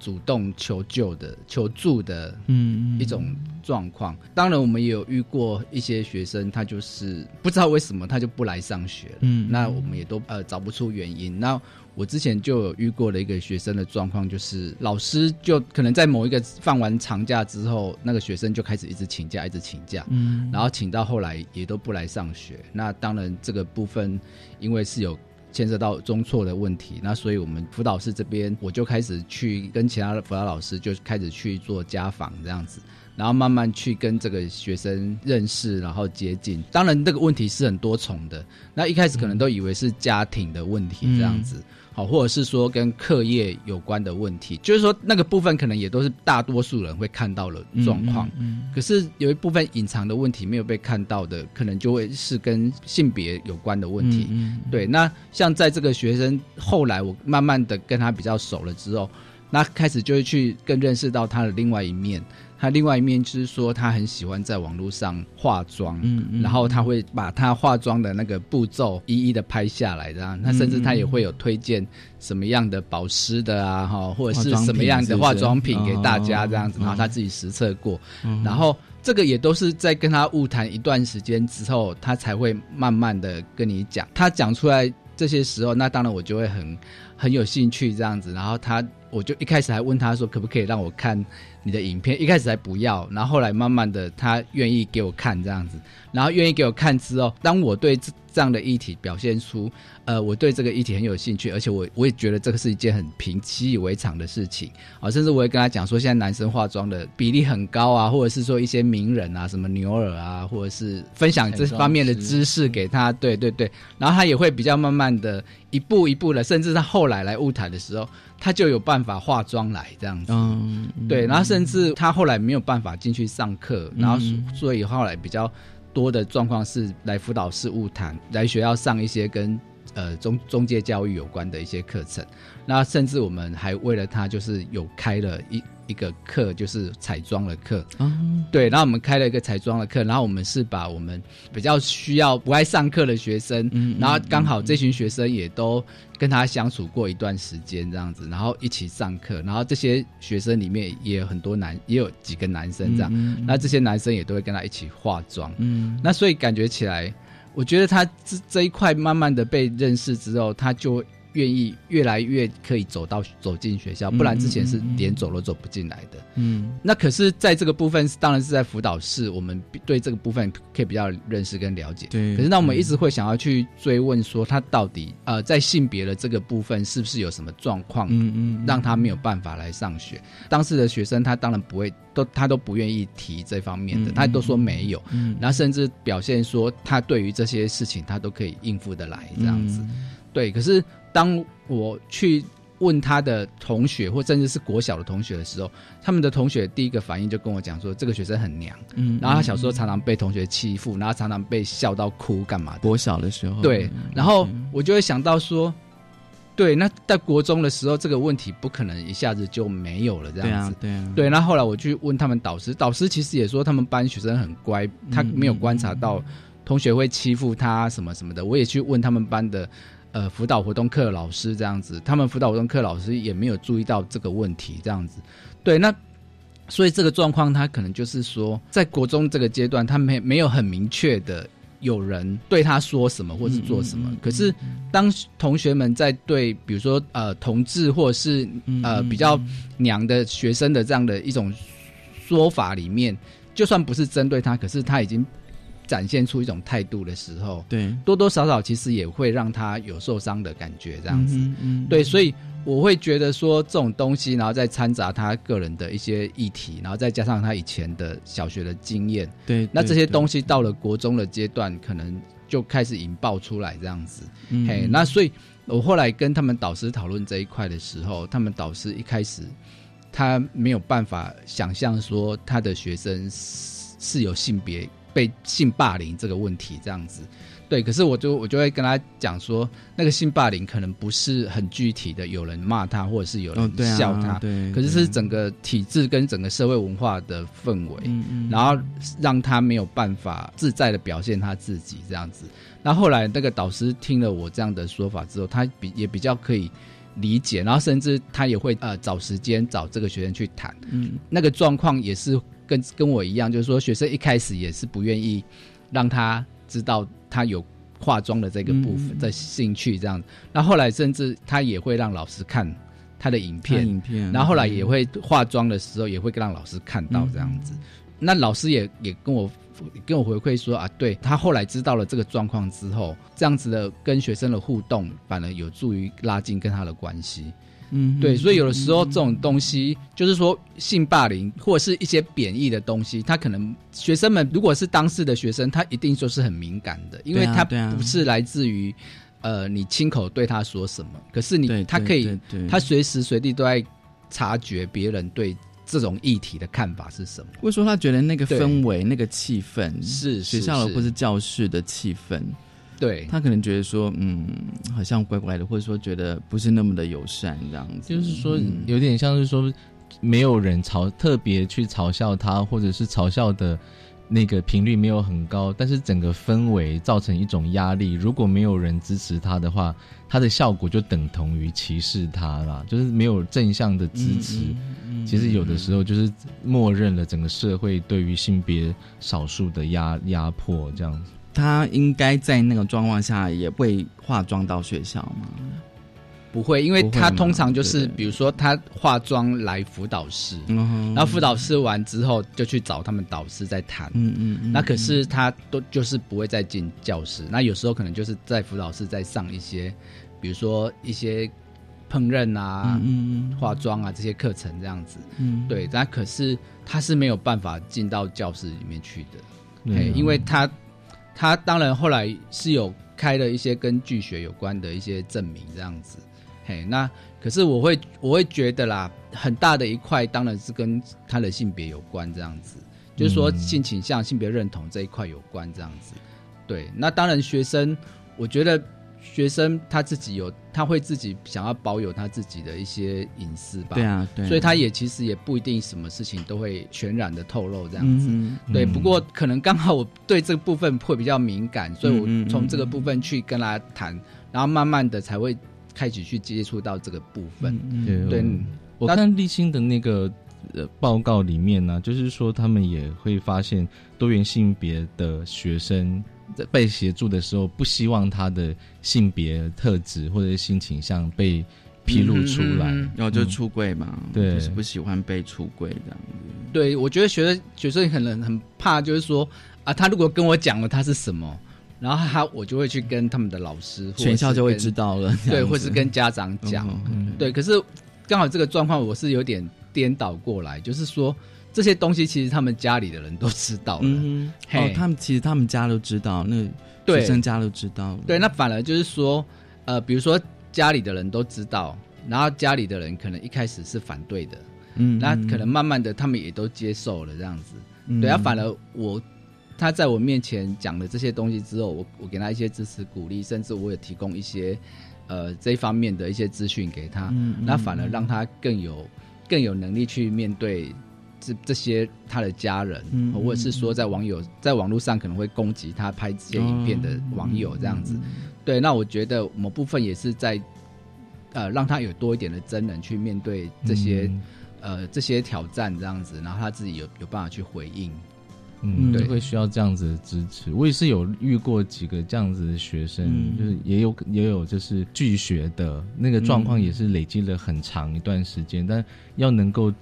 主动求救的、求助的，嗯一种状况。当然，我们也有遇过一些学生，他就是不知道为什么他就不来上学了。嗯那我们也都呃找不出原因。那我之前就有遇过的一个学生的状况，就是老师就可能在某一个放完长假之后，那个学生就开始一直请假，一直请假，嗯然后请到后来也都不来上学。那当然这个部分，因为是有牵涉到中错的问题，那所以我们辅导室这边我就开始去跟其他的辅导老师就开始去做家访这样子。然后慢慢去跟这个学生认识，然后接近。当然，这个问题是很多重的。那一开始可能都以为是家庭的问题这样子，好，或者是说跟课业有关的问题，就是说那个部分可能也都是大多数人会看到的状况。嗯可是有一部分隐藏的问题没有被看到的，可能就会是跟性别有关的问题。嗯对，那像在这个学生后来，我慢慢的跟他比较熟了之后，那开始就会去更认识到他的另外一面。他另外一面就是说，他很喜欢在网络上化妆，嗯嗯然后他会把他化妆的那个步骤一一的拍下来，这样。那甚至他也会有推荐什么样的保湿的啊，哈，或者是什么样的化妆品给大家这样子，哦然后他自己实测过，嗯然后这个也都是在跟他误谈一段时间之后，他才会慢慢的跟你讲。他讲出来这些时候，那当然我就会很很有兴趣这样子。然后他，我就一开始还问他说，可不可以让我看你的影片？一开始还不要，然后后来慢慢的他愿意给我看这样子。然后愿意给我看之后，当我对这这样的议题表现出，呃，我对这个议题很有兴趣，而且我我也觉得这个是一件很平习以为常的事情啊，甚至我也跟他讲说，现在男生化妆的比例很高啊，或者是说一些名人啊，什么牛耳啊，或者是分享这方面的知识给他，对对对，然后他也会比较慢慢的一步一步的，甚至他后来来舞台的时候，他就有办法化妆来这样子，嗯，对，然后甚至他后来没有办法进去上课，然后嗯所以后来比较多的状况是来辅导室务谈，来学校上一些跟呃中中介教育有关的一些课程。那甚至我们还为了他，就是有开了一一个课，就是彩妆的课。嗯对，然后我们开了一个彩妆的课，然后我们是把我们比较需要不爱上课的学生，嗯然后刚好这群学生也都跟他相处过一段时间这样子，然后一起上课，然后这些学生里面也有很多男，也有几个男生这样，那这些男生也都会跟他一起化妆，嗯。那所以感觉起来，我觉得他这这一块慢慢的被认识之后，他就愿意越来越可以走到走进学校，不然之前是连走都走不进来的。嗯那可是，在这个部分，当然是在辅导室，我们对这个部分可以比较认识跟了解。对可是，那我们一直会想要去追问说，他到底呃在性别的这个部分是不是有什么状况，嗯嗯让他没有办法来上学？当时的学生他当然不会都他都不愿意提这方面的，嗯他都说没有，嗯然后甚至表现说他对于这些事情他都可以应付得来这样子。嗯对，可是当我去问他的同学，或甚至是国小的同学的时候，他们的同学第一个反应就跟我讲说，这个学生很娘，嗯然后他小时候常常被同学欺负，然后常常被笑到哭，干嘛的？国小的时候，对，然后我就会想到说，对，那在国中的时候，这个问题不可能一下子就没有了，这对样子。啊对啊，对，那后来我去问他们导师，导师其实也说他们班学生很乖，他没有观察到同学会欺负他什么什么的。我也去问他们班的呃辅导活动课的老师这样子，他们辅导活动课老师也没有注意到这个问题这样子。对，那所以这个状况他可能就是说，在国中这个阶段，他没没有很明确的。有人对他说什么，或是做什么？可是当同学们在对，比如说呃同志或者是呃比较娘的学生的这样的一种说法里面，就算不是针对他，可是他已经展现出一种态度的时候，对，多多少少其实也会让他有受伤的感觉，这样子。嗯嗯对，所以我会觉得说这种东西，然后再掺杂他个人的一些议题，然后再加上他以前的小学的经验，对，那这些东西，到了国中的阶段，可能就开始引爆出来这样子。嗯嘿，那所以我后来跟他们导师讨论这一块的时候，他们导师一开始他没有办法想象说他的学生是是有性别被性霸凌这个问题这样子。对，可是我就我就会跟他讲说，那个性霸凌可能不是很具体的，有人骂他，或者是有人哦对啊笑他，对可是是整个体制跟整个社会文化的氛围，嗯嗯然后让他没有办法自在的表现他自己这样子。那后来那个导师听了我这样的说法之后，他比也比较可以理解，然后甚至他也会呃找时间找这个学生去谈。嗯，那个状况也是跟跟我一样，就是说学生一开始也是不愿意让他知道他有化妆的这个部分的兴趣，这样。那后来甚至他也会让老师看他的影片，影片，然后后来也会化妆的时候也会让老师看到这样子。那老师也也跟我跟我回馈说啊，对他后来知道了这个状况之后，这样子的跟学生的互动，反而有助于拉近跟他的关系。嗯，对，所以有的时候这种东西，就是说性霸凌或者是一些贬义的东西，他可能学生们如果是当事的学生，他一定就是很敏感的，因为他不是来自于呃你亲口对他说什么，可是你他可以，他随时随地都在察觉别人对。这种议题的看法是什么？或者说他觉得那个氛围、那个气氛是学校的或是教室的气氛，对他可能觉得说，嗯，好像怪怪的，或者说觉得不是那么的友善这样子。就是说，有点像是说，没有人嘲特别去嘲笑他，或者是嘲笑的。那个频率没有很高，但是整个氛围造成一种压力。如果没有人支持他的话，他的效果就等同于歧视他啦，就是没有正向的支持。其实有的时候就是默认了整个社会对于性别少数的压压迫，这样子。他应该在那个状况下也会化妆到学校吗？不会，因为他通常就是，比如说他化妆来辅导室，然后辅导室完之后就去找他们导师在谈。嗯嗯。那可是他都就是不会再进教室，那有时候可能就是在辅导室在上一些，比如说一些烹饪啊、嗯化妆啊这些课程这样子。嗯。对，但可是他是没有办法进到教室里面去的，嗯，因为他他当然后来是有开了一些跟剧学有关的一些证明这样子。嘿，那可是我会我会觉得啦，很大的一块当然是跟他的性别有关，这样子，就是说性倾向、性别认同这一块有关，这样子。对，那当然学生，我觉得学生他自己有，他会自己想要保有他自己的一些隐私吧。对啊，对。所以他也其实也不一定什么事情都会全然的透露这样子。对，不过可能刚好我对这个部分会比较敏感，所以我从这个部分去跟他谈，然后慢慢的才会。开始去接触到这个部分，对，我看立新的那个呃报告里面呢，就是说他们也会发现多元性别的学生在被协助的时候，不希望他的性别特质或者性倾向被披露出来，然后就出柜嘛，对，就是不喜欢被出柜这样子。对，我觉得学生学生可能很怕，就是说啊，他如果跟我讲了他是什么。然后他我就会去跟他们的老师，全校就会知道了，对，或是跟家长讲，对。可是刚好这个状况我是有点颠倒过来，就是说这些东西其实他们家里的人都知道了，哦，他们其实他们家都知道，那学生家都知道，对。那反而就是说，呃，比如说家里的人都知道，然后家里的人可能一开始是反对的，嗯，那可能慢慢的他们也都接受了这样子，对。啊，反而我。他在我面前讲了这些东西之后，我我给他一些支持鼓励，甚至我也提供一些呃这一方面的一些资讯给他，那反而让他更有更有能力去面对这这些他的家人，或者是说在网友在网络上可能会攻击他拍这些影片的网友这样子。对，那我觉得某部分也是在呃让他有多一点的真人去面对这些呃这些挑战这样子，然后他自己有有办法去回应。嗯，对，会需要这样子的支持。我也是有遇过几个这样子的学生，就是也有也有就是拒学的那个状况，也是累积了很长一段时间。但要能够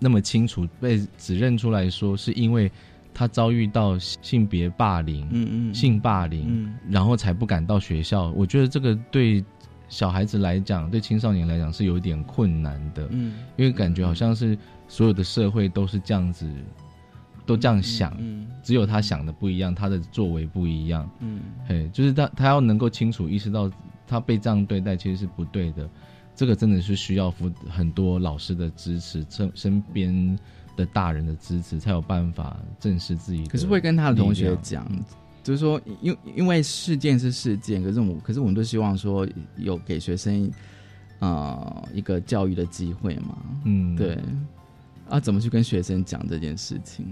那么清楚被指认出来说，是因为他遭遇到性别霸凌，嗯嗯，性霸凌，然后才不敢到学校。我觉得这个对小孩子来讲，对青少年来讲是有点困难的，嗯，因为感觉好像是所有的社会都是这样子。都这样想，只有他想的不一样，他的作为不一样。嗯，嘿，就是他，他要能够清楚意识到，他被这样对待其实是不对的。这个真的是需要服很多老师的支持，身身边的大人的支持，才有办法正视自己。可是会跟他的同学讲，就是说，因因为事件是事件，可是我可是我们都希望说有给学生啊一个教育的机会嘛。嗯，对。啊，怎么去跟学生讲这件事情？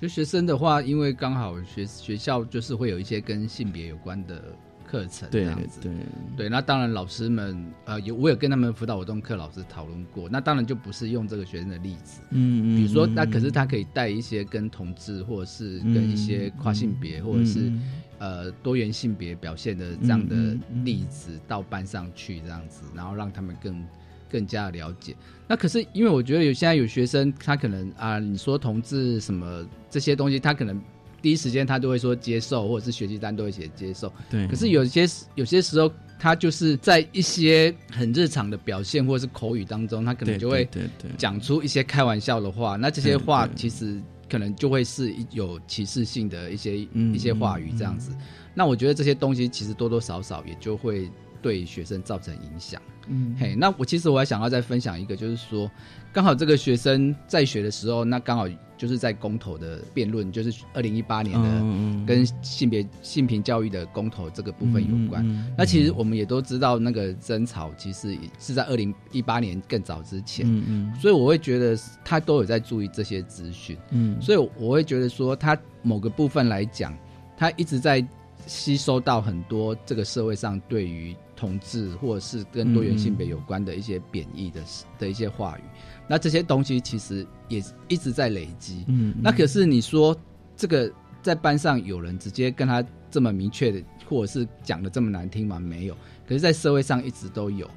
就学生的话，因为刚好学学校就是会有一些跟性别有关的课程这对样子。对对，那当然老师们呃有我有跟他们辅导活动课老师讨论过，那当然就不是用这个学生的例子，嗯嗯比如说嗯那可是他可以带一些跟同志或者是跟一些跨性别、嗯或者是、嗯呃多元性别表现的这样的嗯嗯例子到班上去这样子，然后让他们更更加了解。那可是因为我觉得有现在有学生他可能啊，你说同志什么这些东西，他可能。第一时间他都会说接受，或者是学习单都会写接受。对可是有些有些时候，他就是在一些很日常的表现或者是口语当中，他可能就会讲出一些开玩笑的话。那这些对话其实可能就会是一有歧视性的一些、嗯一些话语这样子。那我觉得这些东西其实多多少少也就会对学生造成影响。嗯。嘿，那我其实我还想要再分享一个，就是说，刚好这个学生在学的时候，那刚好就是在公投的辩论，就是二零一八年的跟性别性平教育的公投这个部分有关。嗯嗯嗯那其实我们也都知道，那个争吵其实是在二零一八年更早之前，嗯嗯。所以我会觉得他都有在注意这些资讯，嗯。所以我会觉得说，他某个部分来讲，他一直在吸收到很多这个社会上对于同志或者是跟多元性别有关的一些贬义的的一些话语，那这些东西其实也一直在累积。嗯那可是你说这个在班上有人直接跟他这么明确的，或者是讲的这么难听吗？没有。可是，在社会上一直都有。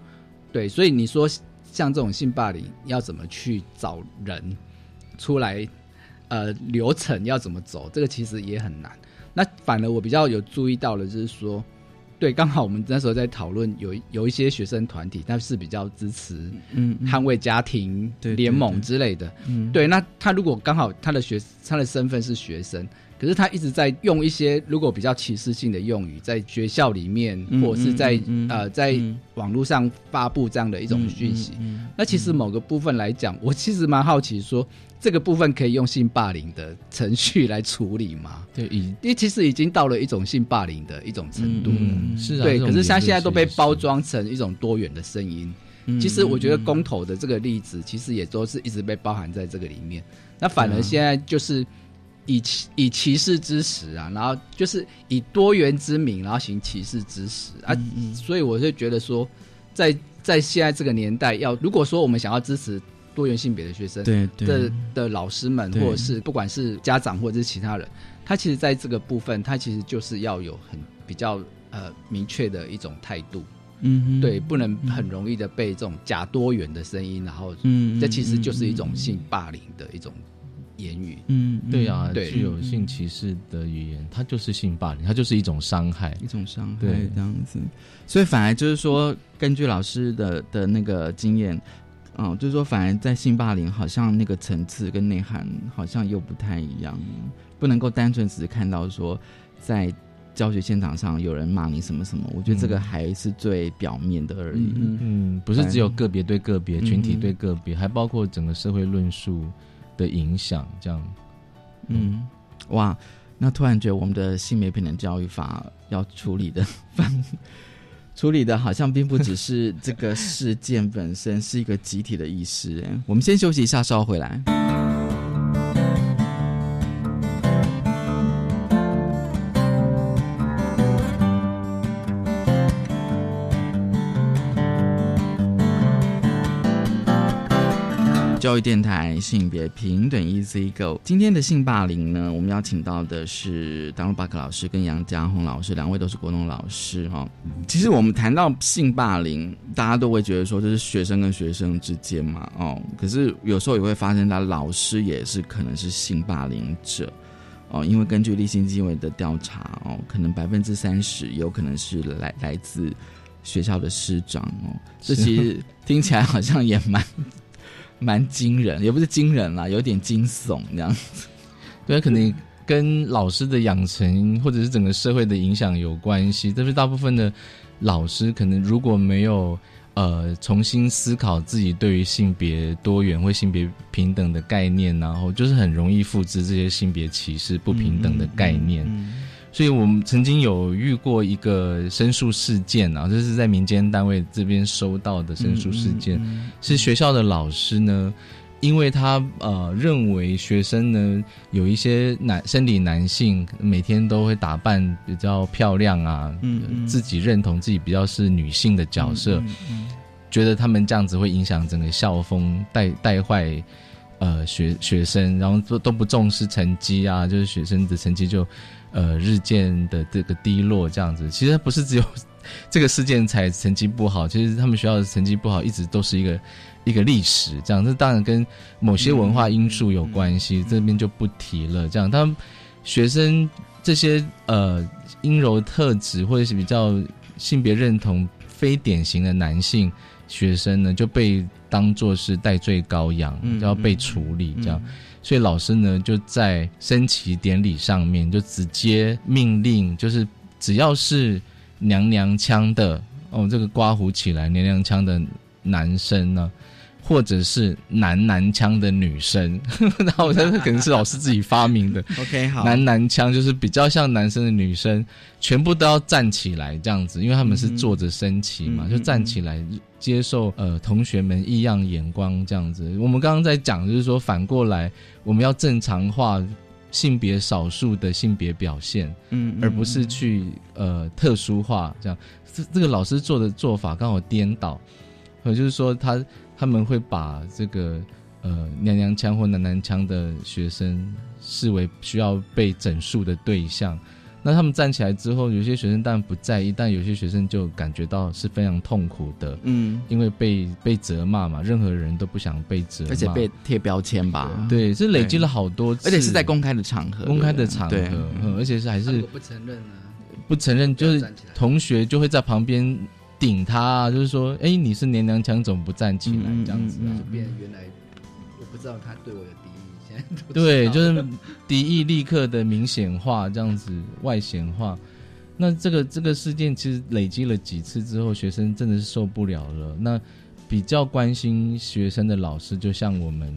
对，所以你说像这种性霸凌，要怎么去找人出来？呃，流程要怎么走？这个其实也很难。那反而我比较有注意到的，就是说，对，刚好我们那时候在讨论，有有一些学生团体，他是比较支持嗯嗯捍卫家庭联盟之类的。嗯。对，那他如果刚好他的学他的身份是学生，可是他一直在用一些如果比较歧视性的用语，在学校里面嗯或者是在、呃在网络上发布这样的一种讯息，那其实某个部分来讲，我其实蛮好奇说，这个部分可以用性霸凌的程序来处理吗？对，以因为其实已经到了一种性霸凌的一种程度了。嗯是啊对。可是它言论现在都被包装成一种多元的声音。嗯其实我觉得公投的这个例子，其实也都是一直被包含在这个里面。那反而现在就是以歧以歧视之实啊，然后就是以多元之名，然后行歧视之实啊。所以我就觉得说，在在现在这个年代，要如果说我们想要支持多元性别的学生，对对的的老师们，或者是不管是家长或者是其他人，他其实在这个部分，他其实就是要有很比较呃明确的一种态度。嗯哼对，不能很容易的被这种假多元的声音，然后，嗯这其实就是一种性霸凌的一种言语。嗯对啊，对具有性歧视的语言，它就是性霸凌，它就是一种伤害，一种伤害对这样子。所以反而就是说，根据老师的的那个经验，嗯，就是说，反而在性霸凌好像那个层次跟内涵好像又不太一样，不能够单纯只是看到说在教学现场上有人骂你什么什么，我觉得这个还是最表面的而已。嗯嗯，不是只有个别对个别，嗯群体对个别，还包括整个社会论述的影响，这样。嗯，哇，那突然觉得我们的性别平等教育法要处理的范，处理的好像并不只是这个事件本身，是一个集体的意识。哎，我们先休息一下，稍后回来。教育电台性别平等 Easy Go，今天的性霸凌呢，我们邀请到的是达鲁巴克老师跟杨家宏老师，两位都是国中老师哈、其实我们谈到性霸凌，大家都会觉得说这是学生跟学生之间嘛，哦，可是有时候也会发生，他老师也是可能是性霸凌者。哦，因为根据立新基委的调查，哦，可能百分之三十有可能是来来自学校的师长哦，这其实听起来好像也蛮蛮惊人，也不是惊人啦，有点惊悚这样子。对，可能跟老师的养成或者是整个社会的影响有关系。但是大部分的老师可能如果没有呃重新思考自己对于性别多元或性别平等的概念，然后就是很容易复制这些性别歧视不平等的概念。所以我们曾经有遇过一个申诉事件啊，这是在民间单位这边收到的申诉事件，是学校的老师呢，因为他呃认为学生呢有一些男生理男性每天都会打扮比较漂亮啊，嗯自己认同自己比较是女性的角色，觉得他们这样子会影响整个校风，带带坏呃学学生，然后都都不重视成绩啊，就是学生的成绩就呃日渐的这个低落这样子。其实不是只有 这个事件才成绩不好，其实他们学校的成绩不好一直都是一个一个历史这样。这当然跟某些文化因素有关系，这边就不提了。这样，他们学生这些呃阴柔特质或者是比较性别认同非典型的男性。学生呢就被当作是戴罪羔羊，就要被处理这样，所以老师呢就在升旗典礼上面就直接命令，就是只要是娘娘腔的哦，这个刮胡起来娘娘腔的男生呢。或者是男男腔的女生，然后我觉得可能是老师自己发明的。OK，好，男男腔就是比较像男生的女生，全部都要站起来这样子，因为他们是坐着升旗嘛，就站起来接受呃同学们异样眼光这样子。我们刚刚在讲，就是说反过来，我们要正常化性别少数的性别表现，嗯，而不是去呃特殊化这样。这这个老师做的做法刚好颠倒，呃，就是说他。他们会把这个呃娘娘腔或男男腔的学生视为需要被整肃的对象。那他们站起来之后，有些学生当然不在意，但有些学生就感觉到是非常痛苦的。嗯，因为被被责骂嘛，任何人都不想被责骂，而且被贴标签吧。对，是累积了好多次，而且是在公开的场合，公开的场合，而且是还是不承认啊？不承认，就是同学就会在旁边。顶他，啊就是说，哎，你是娘娘腔，怎么不站起来？这样子啊，就变原来我不知道他对我有敌意，现在对，就是敌意立刻的明显化，这样子外显化。那这个这个事件其实累积了几次之后，学生真的是受不了了。那比较关心学生的老师，就像我们。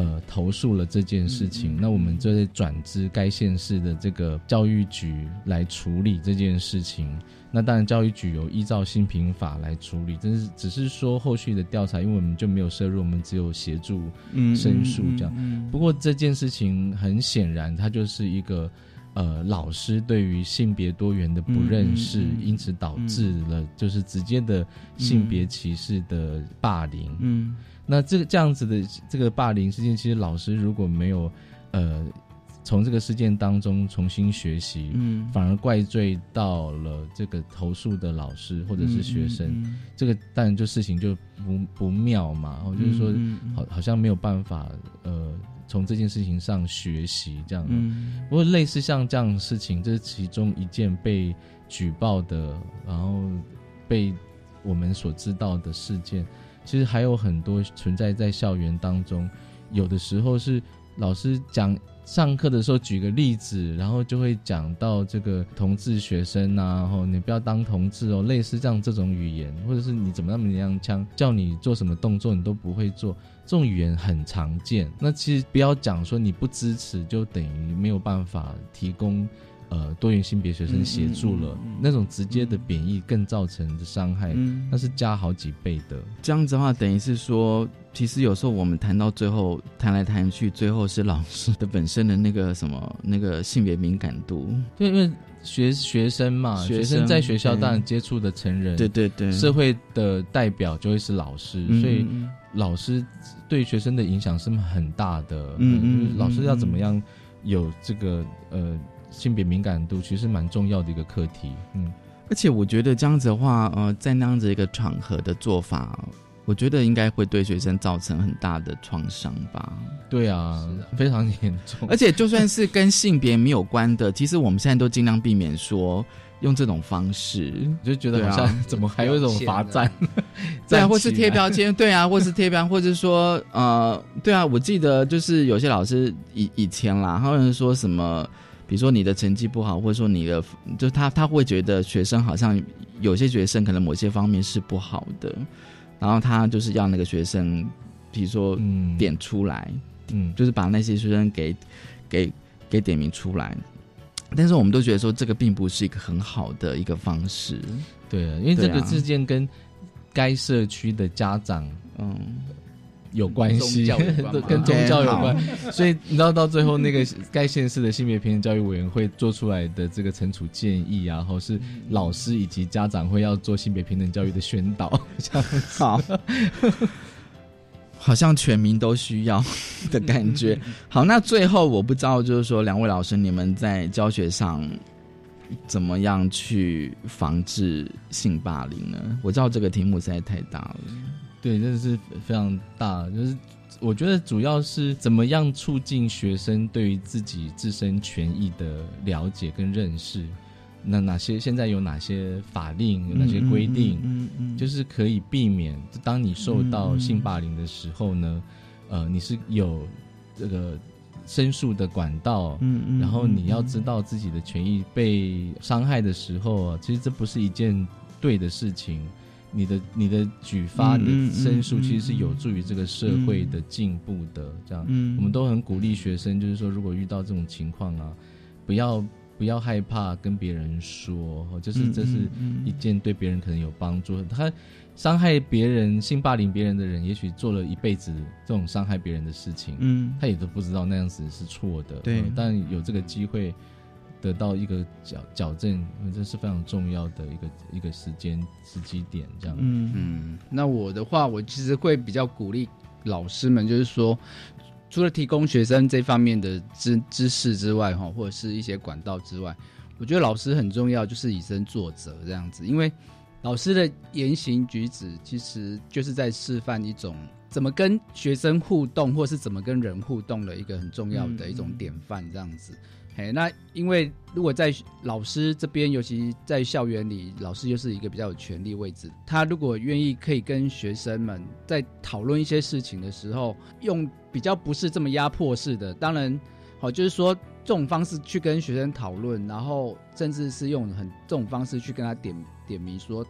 呃，投诉了这件事情，那我们就会转至该县市的这个教育局来处理这件事情。那当然，教育局有依照新平法来处理，但是只是说后续的调查，因为我们就没有涉入，我们只有协助申诉这样。不过这件事情很显然，它就是一个呃老师对于性别多元的不认识，因此导致了就是直接的性别歧视的霸凌。嗯。那这个这样子的这个霸凌事件，其实老师如果没有呃从这个事件当中重新学习，嗯，反而怪罪到了这个投诉的老师或者是学生，这个当然就事情就不不妙嘛。然后就是说，好好像没有办法呃从这件事情上学习这样。嗯，不过类似像这样的事情，这是其中一件被举报的，然后被我们所知道的事件。其实还有很多存在在校园当中，有的时候是老师讲上课的时候举个例子，然后就会讲到这个同志学生啊，然后你不要当同志哦，类似这样这种语言，或者是你怎么那么娘腔，叫你做什么动作你都不会做，这种语言很常见。那其实不要讲说你不支持，就等于没有办法提供。呃，多元性别学生协助了那种直接的贬义，更造成的伤害，那是加好几倍的。这样子的话，等于是说，其实有时候我们谈到最后，谈来谈去，最后是老师的本身的那个什么，那个性别敏感度。对，因为学学生嘛，学生在学校当然接触的成人，对对对，社会的代表就会是老师，所以老师对学生的影响是很大的。嗯嗯，老师要怎么样有这个呃。性别敏感度其实蛮重要的一个课题，嗯，而且我觉得这样子的话，呃，在那样子一个场合的做法，我觉得应该会对学生造成很大的创伤吧？对啊，非常严重。而且就算是跟性别没有关的，其实我们现在都尽量避免说用这种方式，就觉得好像怎么还有一种罚站，对啊，或是贴标签，对啊，或是贴标，或者说呃，对啊，我记得就是有些老师以以前啦，他们说什么。比如说你的成绩不好，或者说你的，就是他他会觉得学生好像有些学生可能某些方面是不好的，然后他就是要那个学生，比如说点出来，嗯，就是把那些学生给给给点名出来。但是我们都觉得说这个并不是一个很好的一个方式，对啊，因为这个事件跟该社区的家长，嗯。有关系，跟宗教有关。所以你知道到最后那个该县市的性别平等教育委员会做出来的这个惩处建议啊，或是老师以及家长会要做性别平等教育的宣导，好。好像全民都需要的感觉。好，那最后我不知道，就是说两位老师，你们在教学上怎么样去防治性霸凌呢？我知道这个题目实在太大了，对，真的是非常大。就是我觉得主要是怎么样促进学生对于自己自身权益的了解跟认识。那哪些现在有哪些法令有哪些规定，嗯嗯，就是可以避免当你受到性霸凌的时候呢，呃，你是有这个申诉的管道，嗯嗯，然后你要知道自己的权益被伤害的时候，其实这不是一件对的事情，你的你的举发你的申诉其实是有助于这个社会的进步的，这样，我们都很鼓励学生，就是说如果遇到这种情况啊，不要。不要害怕跟别人说，就是这是一件对别人可能有帮助。他伤害别人、性霸凌别人的人，也许做了一辈子这种伤害别人的事情，嗯，他也都不知道那样子是错的。对，但有这个机会得到一个矫矫正，这是非常重要的一个一个时间时机点。这样，嗯嗯。那我的话，我其实会比较鼓励老师们，就是说。除了提供学生这方面的知知识之外，哈，或者是一些管道之外，我觉得老师很重要，就是以身作则这样子。因为老师的言行举止，其实就是在示范一种怎么跟学生互动，或是怎么跟人互动的一个很重要的一种典范这样子。嘿，那因为如果在老师这边，尤其在校园里，老师又是一个比较有权力位置，他如果愿意可以跟学生们在讨论一些事情的时候，用比较不是这么压迫式的，当然好，就是说这种方式去跟学生讨论，然后甚至是用很这种方式去跟他点点名说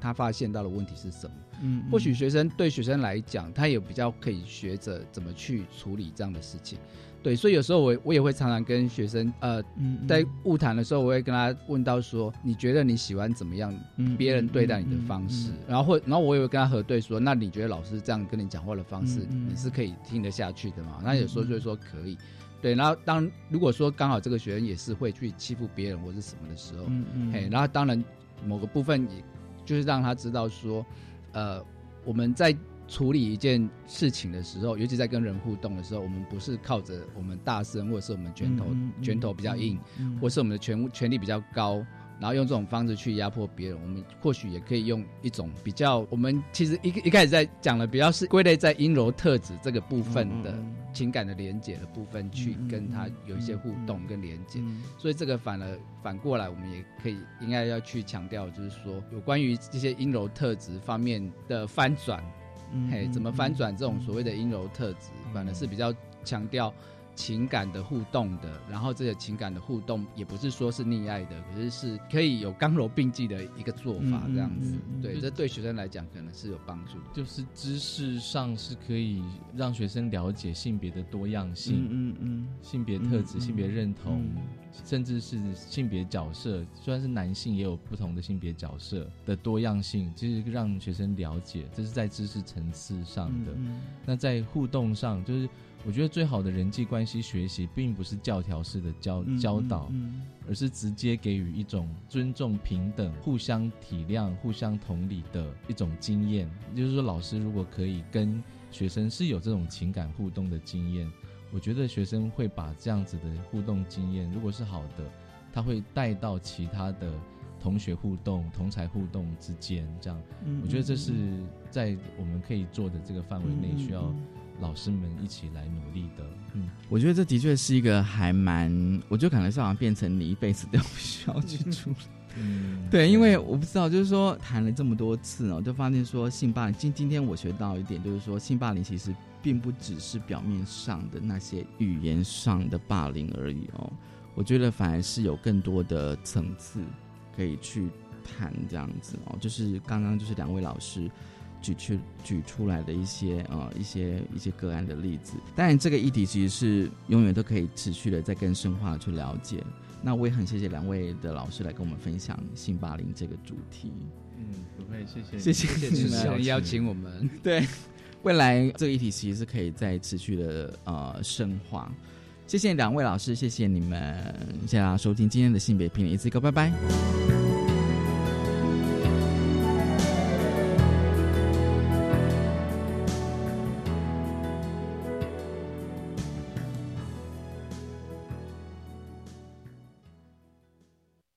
他发现到的问题是什么。嗯，或许学生对学生来讲，他也比较可以学着怎么去处理这样的事情。对，所以有时候我我也会常常跟学生，呃，在误谈的时候，我会跟他问到说，你觉得你喜欢怎么样别人对待你的方式？然后或然后我也会跟他核对说，那你觉得老师这样跟你讲话的方式，你是可以听得下去的吗？那有时候就会说可以。对，然后当如果说刚好这个学生也是会去欺负别人或是什么的时候，嘿，然后当然某个部分也就是让他知道说，呃，我们在。处理一件事情的时候，尤其在跟人互动的时候，我们不是靠着我们大声，或者是我们拳头拳头比较硬，或是我们的权权力比较高，然后用这种方式去压迫别人。我们或许也可以用一种比较，我们其实一一开始在讲的比较是归类在阴柔特质这个部分的情感的连接的部分，去跟他有一些互动跟连接。所以这个反而反过来，我们也可以应该要去强调，就是说有关于这些阴柔特质方面的翻转。嘿，怎么翻转这种所谓的阴柔特质，反而是比较强调情感的互动的。然后这个情感的互动也不是说是溺爱的，可是是可以有刚柔并济的一个做法，这样子。对，这对学生来讲可能是有帮助。就是知识上是可以让学生了解性别的多样性，嗯嗯，性别特质、性别认同。甚至是性别角色，虽然是男性，也有不同的性别角色的多样性，就是让学生了解，这是在知识层次上的。那在互动上，就是我觉得最好的人际关系学习，并不是教条式的教教导，而是直接给予一种尊重、平等、互相体谅、互相同理的一种经验。就是说，老师如果可以跟学生是有这种情感互动的经验。我觉得学生会把这样子的互动经验，如果是好的，他会带到其他的同学互动、同才互动之间。这样，我觉得这是在我们可以做的这个范围内，需要老师们一起来努力的。嗯，我觉得这的确是一个还蛮，我觉得可能是好像变成你一辈子都不需要去处理。嗯，对，因为我不知道，就是说谈了这么多次哦，就发现说性霸凌。今今天我学到一点，就是说性霸凌其实。并不只是表面上的那些语言上的霸凌而已哦，我觉得反而是有更多的层次可以去谈这样子哦，就是刚刚就是两位老师举出举出来的一些呃一些一些个案的例子，当然这个议题其实是永远都可以持续的在更深化去了解。那我也很谢谢两位的老师来跟我们分享性霸凌这个主题。嗯，不会，谢谢，谢谢主持人邀请我们，对。未来这个议题其实是可以再持续的呃深化。谢谢两位老师，谢谢你们，谢谢大家收听今天的性别平一次一个，拜拜。